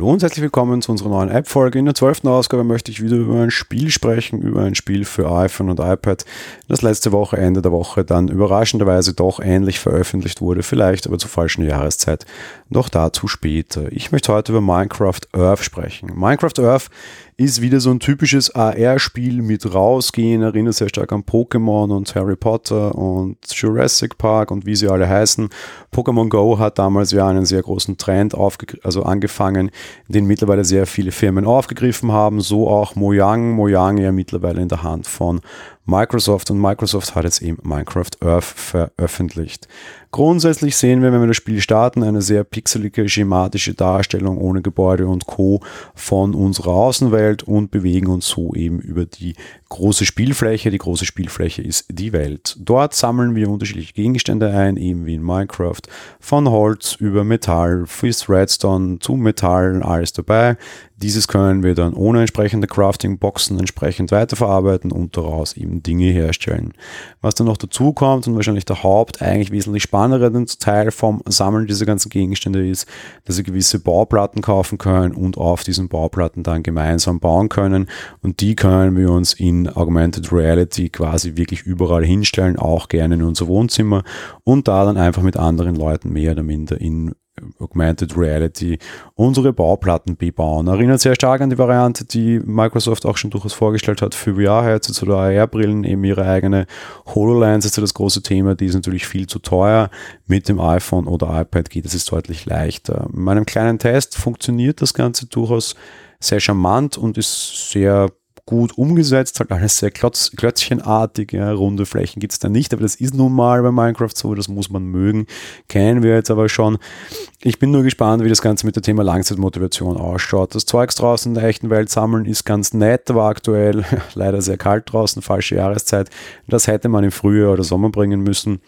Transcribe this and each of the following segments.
Hallo und herzlich willkommen zu unserer neuen App-Folge. In der zwölften Ausgabe möchte ich wieder über ein Spiel sprechen, über ein Spiel für iPhone und iPad, das letzte Woche, Ende der Woche, dann überraschenderweise doch ähnlich veröffentlicht wurde, vielleicht aber zur falschen Jahreszeit. Doch dazu später. Ich möchte heute über Minecraft Earth sprechen. Minecraft Earth ist wieder so ein typisches AR-Spiel mit rausgehen, erinnert sehr stark an Pokémon und Harry Potter und Jurassic Park und wie sie alle heißen. Pokémon Go hat damals ja einen sehr großen Trend also angefangen, den mittlerweile sehr viele Firmen aufgegriffen haben, so auch Mojang. Mojang ja mittlerweile in der Hand von Microsoft und Microsoft hat jetzt eben Minecraft Earth veröffentlicht. Grundsätzlich sehen wir, wenn wir das Spiel starten, eine sehr pixelige, schematische Darstellung ohne Gebäude und Co. von unserer Außenwelt und bewegen uns so eben über die große Spielfläche. Die große Spielfläche ist die Welt. Dort sammeln wir unterschiedliche Gegenstände ein, eben wie in Minecraft. Von Holz über Metall, bis Redstone zu Metall, alles dabei. Dieses können wir dann ohne entsprechende Crafting-Boxen entsprechend weiterverarbeiten und daraus eben Dinge herstellen. Was dann noch dazu kommt und wahrscheinlich der Haupt, eigentlich wesentlich spannendere Teil vom Sammeln dieser ganzen Gegenstände ist, dass Sie gewisse Bauplatten kaufen können und auf diesen Bauplatten dann gemeinsam bauen können. Und die können wir uns in Augmented Reality quasi wirklich überall hinstellen, auch gerne in unser Wohnzimmer und da dann einfach mit anderen Leuten mehr oder minder in Augmented Reality unsere Bauplatten bebauen. Erinnert sehr stark an die Variante, die Microsoft auch schon durchaus vorgestellt hat für VR-Headsets oder AR-Brillen, eben ihre eigene HoloLens ist ja das große Thema, die ist natürlich viel zu teuer. Mit dem iPhone oder iPad geht es deutlich leichter. In meinem kleinen Test funktioniert das Ganze durchaus sehr charmant und ist sehr gut umgesetzt, halt alles sehr klotz, klötzchenartig, ja, runde Flächen gibt es da nicht, aber das ist nun mal bei Minecraft so, das muss man mögen, kennen wir jetzt aber schon. Ich bin nur gespannt, wie das Ganze mit dem Thema Langzeitmotivation ausschaut. Das Zeugs draußen in der echten Welt sammeln ist ganz nett, aber aktuell leider sehr kalt draußen, falsche Jahreszeit. Das hätte man im Frühjahr oder Sommer bringen müssen.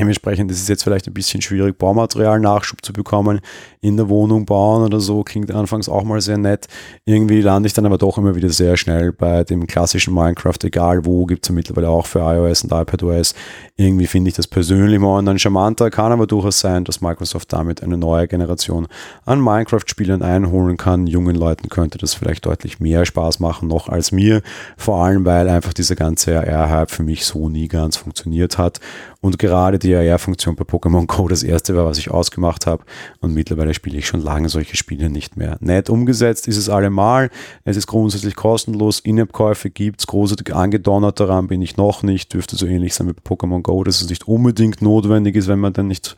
Dementsprechend ist es jetzt vielleicht ein bisschen schwierig, Baumaterial-Nachschub zu bekommen, in der Wohnung bauen oder so, klingt anfangs auch mal sehr nett. Irgendwie lande ich dann aber doch immer wieder sehr schnell bei dem klassischen Minecraft, egal wo, gibt es ja mittlerweile auch für iOS und iPadOS. Irgendwie finde ich das persönlich mal dann charmanter, kann aber durchaus sein, dass Microsoft damit eine neue Generation an Minecraft-Spielern einholen kann. Jungen Leuten könnte das vielleicht deutlich mehr Spaß machen, noch als mir, vor allem weil einfach dieser ganze AR-Hype für mich so nie ganz funktioniert hat und gerade die AR-Funktion bei Pokémon Go das erste war, was ich ausgemacht habe. Und mittlerweile spiele ich schon lange solche Spiele nicht mehr. Nett umgesetzt ist es allemal. Es ist grundsätzlich kostenlos. In-App-Käufe gibt es. Großartig angedonnert daran bin ich noch nicht. Dürfte so ähnlich sein wie bei Pokémon Go, dass es nicht unbedingt notwendig ist, wenn man dann nicht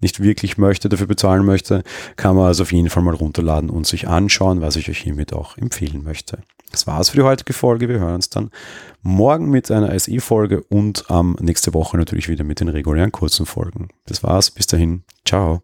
nicht wirklich möchte, dafür bezahlen möchte, kann man also auf jeden Fall mal runterladen und sich anschauen, was ich euch hiermit auch empfehlen möchte. Das war's für die heutige Folge. Wir hören uns dann morgen mit einer SE-Folge und ähm, nächste Woche natürlich wieder mit den regulären kurzen Folgen. Das war's. Bis dahin. Ciao.